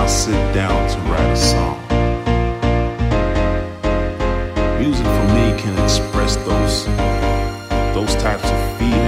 I sit down to write a song. Music for me can express those those types of feelings.